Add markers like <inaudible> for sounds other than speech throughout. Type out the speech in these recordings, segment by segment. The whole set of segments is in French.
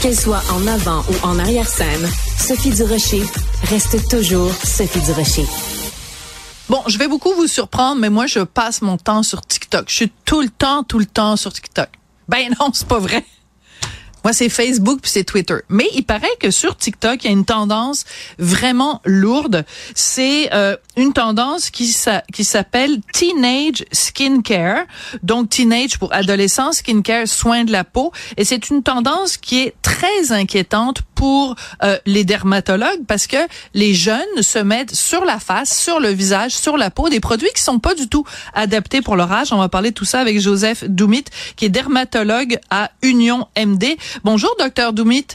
Qu'elle soit en avant ou en arrière-scène, Sophie Durocher reste toujours Sophie Durocher. Bon, je vais beaucoup vous surprendre, mais moi, je passe mon temps sur TikTok. Je suis tout le temps, tout le temps sur TikTok. Ben non, c'est pas vrai. Moi, c'est Facebook puis c'est Twitter. Mais il paraît que sur TikTok, il y a une tendance vraiment lourde. C'est euh, une tendance qui, qui s'appelle Teenage Skincare. Donc, teenage pour adolescent, skincare, soin de la peau. Et c'est une tendance qui est très inquiétante pour euh, les dermatologues parce que les jeunes se mettent sur la face, sur le visage, sur la peau des produits qui sont pas du tout adaptés pour leur âge. On va parler de tout ça avec Joseph Doumit, qui est dermatologue à Union MD. Bonjour, docteur Doumit.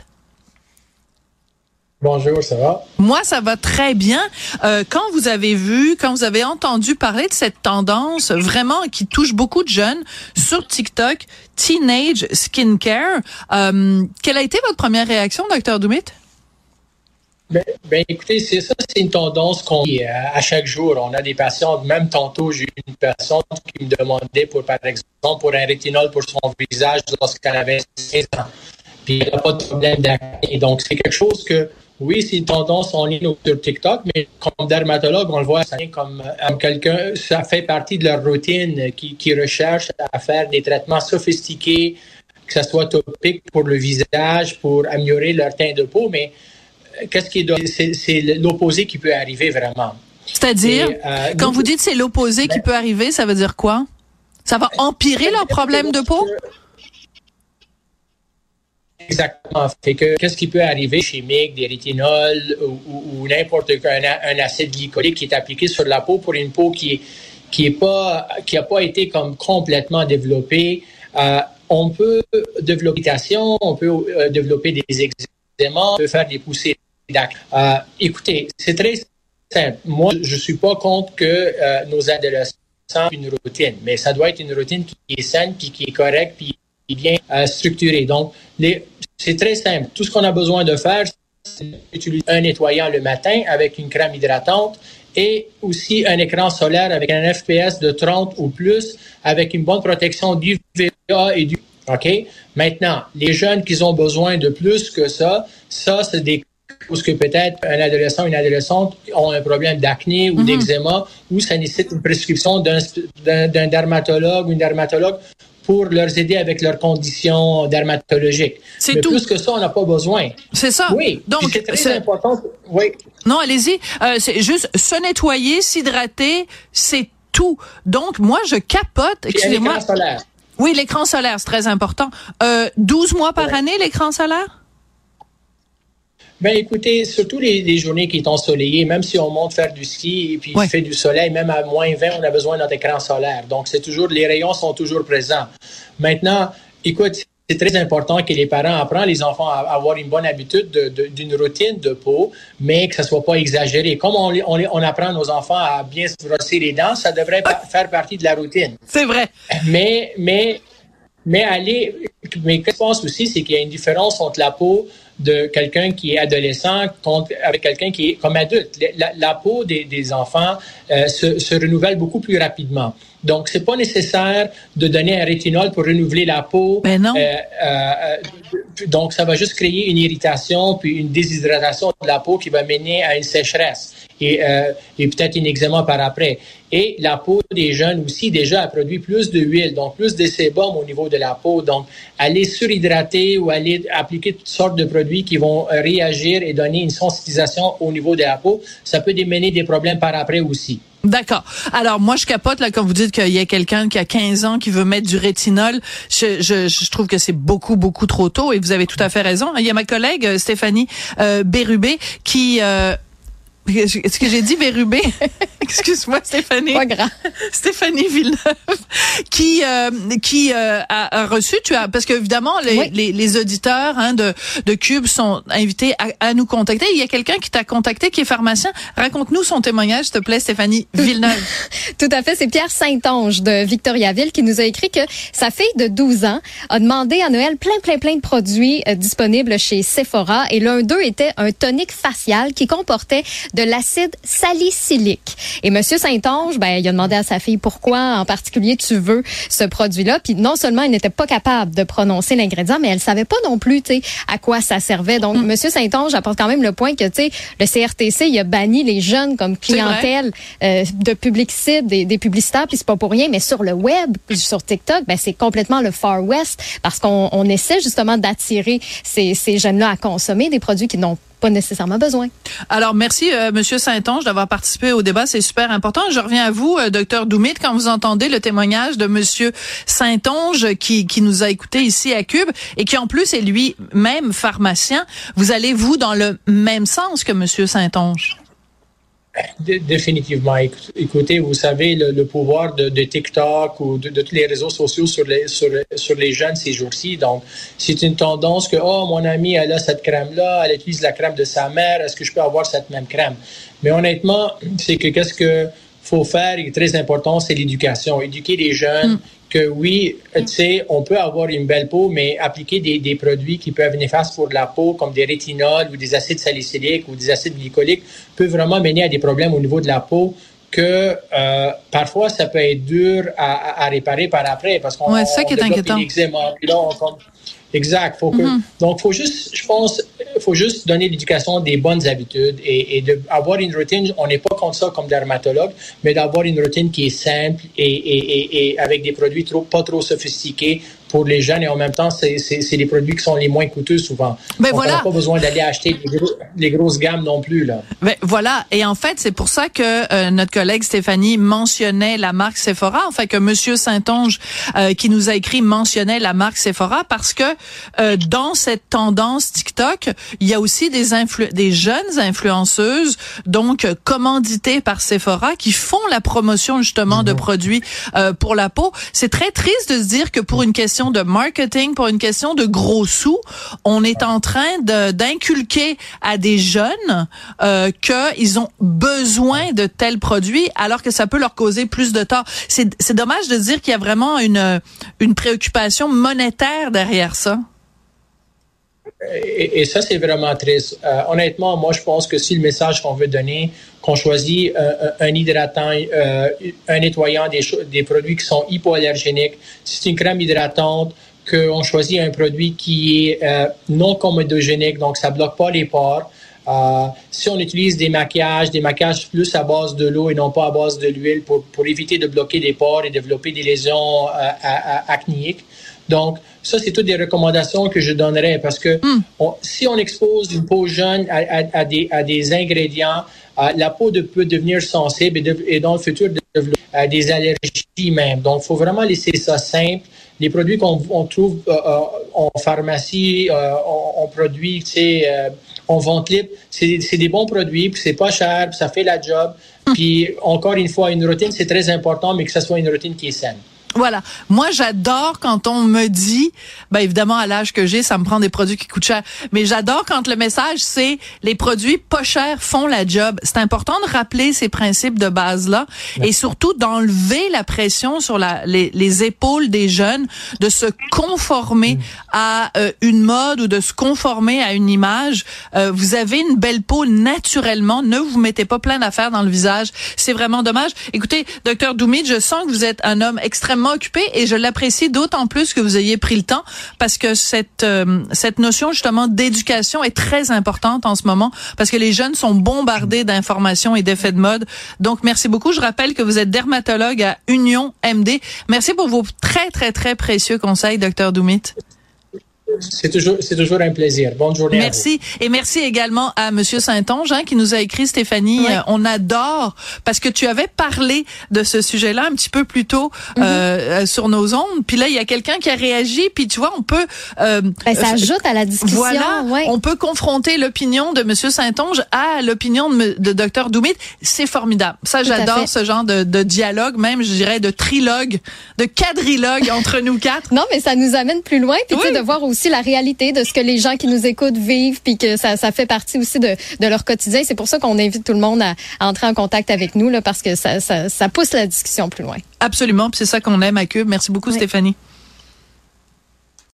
Bonjour, ça va? Moi, ça va très bien. Euh, quand vous avez vu, quand vous avez entendu parler de cette tendance vraiment qui touche beaucoup de jeunes sur TikTok, Teenage Skincare, euh, quelle a été votre première réaction, docteur Doumit? Ben, ben, écoutez, c'est ça, c'est une tendance qu'on à chaque jour. On a des patients, même tantôt, j'ai eu une personne qui me demandait, pour, par exemple, pour un rétinol pour son visage lorsqu'elle avait 16 ans. Puis elle n'a pas de problème d'acné. Donc, c'est quelque chose que oui, c'est une tendance en ligne sur TikTok, mais comme dermatologue, on le voit ça comme, euh, quelqu'un, ça fait partie de leur routine qui, qui recherche à faire des traitements sophistiqués, que ce soit topique pour le visage, pour améliorer leur teint de peau, mais euh, qu'est-ce qui est, c'est l'opposé qui peut arriver vraiment. C'est-à-dire, euh, quand vous dites c'est l'opposé qui ben peut arriver, ça veut dire quoi? Ça va empirer leur problème de peau? Exactement. Fait que qu'est-ce qui peut arriver chimique, des rétinols ou, n'importe quoi, un, acide glycolique qui est appliqué sur la peau pour une peau qui qui est pas qui a pas été comme complètement développée. Euh, on peut développer on peut euh, développer des eczémas, on peut faire des poussées d'acné. Euh, écoutez, c'est très simple. Moi, je suis pas contre que nos adolescents aient une routine, mais ça doit être une routine qui est saine, puis qui est correcte, puis bien structurée. Donc, les, c'est très simple. Tout ce qu'on a besoin de faire, c'est utiliser un nettoyant le matin avec une crème hydratante et aussi un écran solaire avec un FPS de 30 ou plus avec une bonne protection du VA et du OK? Maintenant, les jeunes qui ont besoin de plus que ça, ça, c'est des causes que peut-être un adolescent ou une adolescente ont un problème d'acné ou mhm. d'eczéma ou ça nécessite une prescription d'un dermatologue ou une dermatologue pour leur aider avec leurs conditions dermatologiques. C'est tout. Plus que ça, on n'a pas besoin. C'est ça. Oui. Donc, c'est très important. Oui. Non, allez-y. Euh, c'est juste se nettoyer, s'hydrater, c'est tout. Donc, moi, je capote. Excusez-moi. L'écran solaire. Oui, l'écran solaire, c'est très important. Euh, 12 mois par année, l'écran solaire? Ben écoutez, surtout les, journées qui sont ensoleillées, même si on monte faire du ski et puis il fait du soleil, même à moins 20, on a besoin de notre écran solaire. Donc c'est toujours les rayons sont toujours présents. Maintenant, écoute, c'est très important que les parents apprennent les enfants à avoir une bonne habitude d'une routine de peau, mais que ça soit pas exagéré. Comme on, on, on, apprend nos enfants à bien se brosser les dents, ça devrait faire partie de la routine. C'est vrai. Mais mais mais aller, mais je pense aussi, c'est qu'il y a une différence entre la peau de quelqu'un qui est adolescent contre, avec quelqu'un qui est comme adulte. La, peau des, des enfants euh, se, se, renouvelle beaucoup plus rapidement. Donc, c'est pas nécessaire de donner un rétinol pour renouveler la peau. Ben non. Euh, euh, donc, ça va juste créer une irritation puis une déshydratation de la peau qui va mener à une sécheresse et, euh, et peut-être un eczéma par après. Et la peau des jeunes aussi déjà a produit plus de huile, donc plus de sébum au niveau de la peau. Donc, aller surhydrater ou aller appliquer toutes sortes de produits qui vont réagir et donner une sensibilisation au niveau de la peau, ça peut démener des problèmes par après aussi. D'accord. Alors moi je capote là quand vous dites qu'il y a quelqu'un qui a 15 ans qui veut mettre du rétinol. Je trouve que c'est beaucoup beaucoup trop tôt et vous avez tout à fait raison. Il y a ma collègue euh, Stéphanie euh, Bérubé qui euh, est-ce que j'ai dit Bérubé? <laughs> Excuse-moi, Stéphanie. Pas grand. <laughs> Stéphanie Villeneuve, qui euh, qui euh, a, reçu, tu as, parce qu'évidemment les, les, les, auditeurs hein, de de Cube sont invités à, à nous contacter. Il y a quelqu'un qui t'a contacté, qui est pharmacien. Raconte-nous son témoignage, s'il te plaît, Stéphanie <laughs> Villeneuve. Tout à fait, c'est Pierre Saint-Onge de Victoriaville qui nous a écrit que sa fille de 12 ans a demandé à Noël plein plein plein de produits euh, disponibles chez Sephora et l'un d'eux était un tonique facial qui comportait de l'acide salicylique. Et Monsieur Saint-Onge, ben, il a demandé à sa fille pourquoi en particulier tu veux ce produit-là. Puis non seulement il n'était pas capable de prononcer l'ingrédient, mais elle savait pas non plus, tu sais, à quoi ça servait. Donc, mm. Monsieur Saint-Onge apporte quand même le point que, tu sais, le CRTC, il a banni les jeunes comme clientèle euh, de publicité, des, des publicitaires, puis c'est pas pour rien, mais sur le web, sur TikTok, ben, c'est complètement le Far West parce qu'on on essaie justement d'attirer ces, ces jeunes-là à consommer des produits qui n'ont pas nécessairement besoin. Alors, merci, euh, Monsieur Saint-Onge, d'avoir participé au débat. C'est super important. Je reviens à vous, euh, docteur Doumit, quand vous entendez le témoignage de Monsieur Saint-Onge qui, qui nous a écouté ici à Cube et qui en plus est lui-même pharmacien. Vous allez, vous, dans le même sens que Monsieur Saint-Onge? Définitivement. Écoutez, vous savez, le, pouvoir de, TikTok ou de, tous les réseaux sociaux sur les, sur, les jeunes ces jours-ci. Donc, c'est une tendance que, oh, mon ami, elle a cette crème-là, elle utilise la crème de sa mère, est-ce que je peux avoir cette même crème? Mais honnêtement, c'est que qu'est-ce que faut faire, et très important, c'est l'éducation. Éduquer les jeunes, mm que oui, tu sais, on peut avoir une belle peau, mais appliquer des, des produits qui peuvent être néfastes pour la peau, comme des rétinols ou des acides salicyliques ou des acides glycoliques, peut vraiment mener à des problèmes au niveau de la peau que euh, parfois ça peut être dur à, à, réparer par après parce qu'on ouais, ça qui est inquiétant. Exact. Faut que, mm-hmm. Donc, faut juste, je pense, faut juste donner l'éducation des bonnes habitudes et, et de avoir une routine. On n'est pas comme ça comme dermatologue, mais d'avoir une routine qui est simple et, et, et, avec des produits trop, pas trop sophistiqués pour les jeunes et en même temps, c'est les produits qui sont les moins coûteux souvent. Mais ben voilà. On n'a pas besoin d'aller acheter les, grosses gammes non plus. là. Mais ben voilà. Et en fait, c'est pour ça que euh, notre collègue Stéphanie mentionnait la marque Sephora. En fait, que Monsieur Saint-Onge, euh, qui nous a écrit, mentionnait la marque Sephora parce que euh, dans cette tendance TikTok, il y a aussi des, des jeunes influenceuses, donc commanditées par Sephora, qui font la promotion justement de mhm. produits pour la peau. C'est très triste de se dire que pour une question de marketing, pour une question de gros sous, on est en train d'inculquer à des jeunes euh, qu'ils ont besoin de tels produits alors que ça peut leur causer plus de tort. C'est dommage de dire qu'il y a vraiment une, une préoccupation monétaire derrière ça. Et, ça, c'est vraiment triste. Euh, honnêtement, moi, je pense que si le message qu'on veut donner, qu'on choisit euh, un hydratant, euh, un nettoyant, des, produits qui sont hypoallergéniques, si c'est une crème hydratante, qu'on choisit un produit qui est non comédogénique, donc ça bloque pas les pores. si on utilise des maquillages, des maquillages plus à base de l'eau et non pas à base de l'huile pour, pour éviter de bloquer les pores et développer des lésions acnéiques. Donc, ça, c'est toutes des recommandations que je donnerais parce que hmm. si on expose une peau jeune à, des, à des, ingrédients, la peau peut devenir sensible et, dans le futur développer des allergies même. Donc, il faut vraiment laisser ça simple. Les produits qu'on trouve euh, euh, en pharmacie, euh, on, produit, tu sais, en vente libre, c'est des bons produits, puis c'est pas cher, puis ça fait la job. Hmm. Puis encore une fois, une routine, c'est très important, mais que ce soit une routine qui est saine. Voilà. Moi, j'adore quand on me dit, ben évidemment, à l'âge que j'ai, ça me prend des produits qui coûtent cher. Mais j'adore quand le message, c'est les produits pas chers font la job. C'est important de rappeler ces principes de base-là et surtout d'enlever la pression sur la, les, les, épaules des jeunes de se conformer mm. à euh, une mode ou de se conformer à une image. Euh, vous avez une belle peau naturellement. Ne vous mettez pas plein d'affaires dans le visage. C'est vraiment dommage. Écoutez, docteur Doumid, je sens que vous êtes un homme extrêmement occupé et je l'apprécie d'autant plus que vous ayez pris le temps parce que cette euh, cette notion justement d'éducation est très importante en ce moment parce que les jeunes sont bombardés d'informations et d'effets de mode. Donc merci beaucoup. Je rappelle que vous êtes dermatologue à Union MD. Merci pour vos très très très précieux conseils, docteur Doumit. C'est toujours, c'est toujours un plaisir. Bonne journée. Merci. Et merci également à Monsieur Saint-Onge hein, qui nous a écrit, Stéphanie. Euh, on adore parce que tu avais parlé de ce sujet-là un petit peu plus tôt mhm. euh, euh, sur nos ondes. Puis là, il y a quelqu'un qui a réagi. Puis tu vois, on peut. Euh, ben, ça ajoute à la discussion. Voilà. On peut confronter l'opinion de Monsieur Saint-Onge à l'opinion de, de Dr Doumit. C'est formidable. Ça, j'adore ce genre de, de, dialogue, même je dirais de trilogue, de quadrilogue entre nous quatre. <laughs> Non, mais ça nous amène plus loin. Puis tu sais, de voir aussi la réalité de ce que les gens qui nous écoutent vivent, puis que ça, ça fait partie aussi de, de leur quotidien. C'est pour ça qu'on invite tout le monde à, entrer en contact avec nous, là, parce que ça, ça, ça pousse la discussion plus loin. Absolument, c'est ça qu'on aime à Cube. Merci beaucoup, Stéphanie.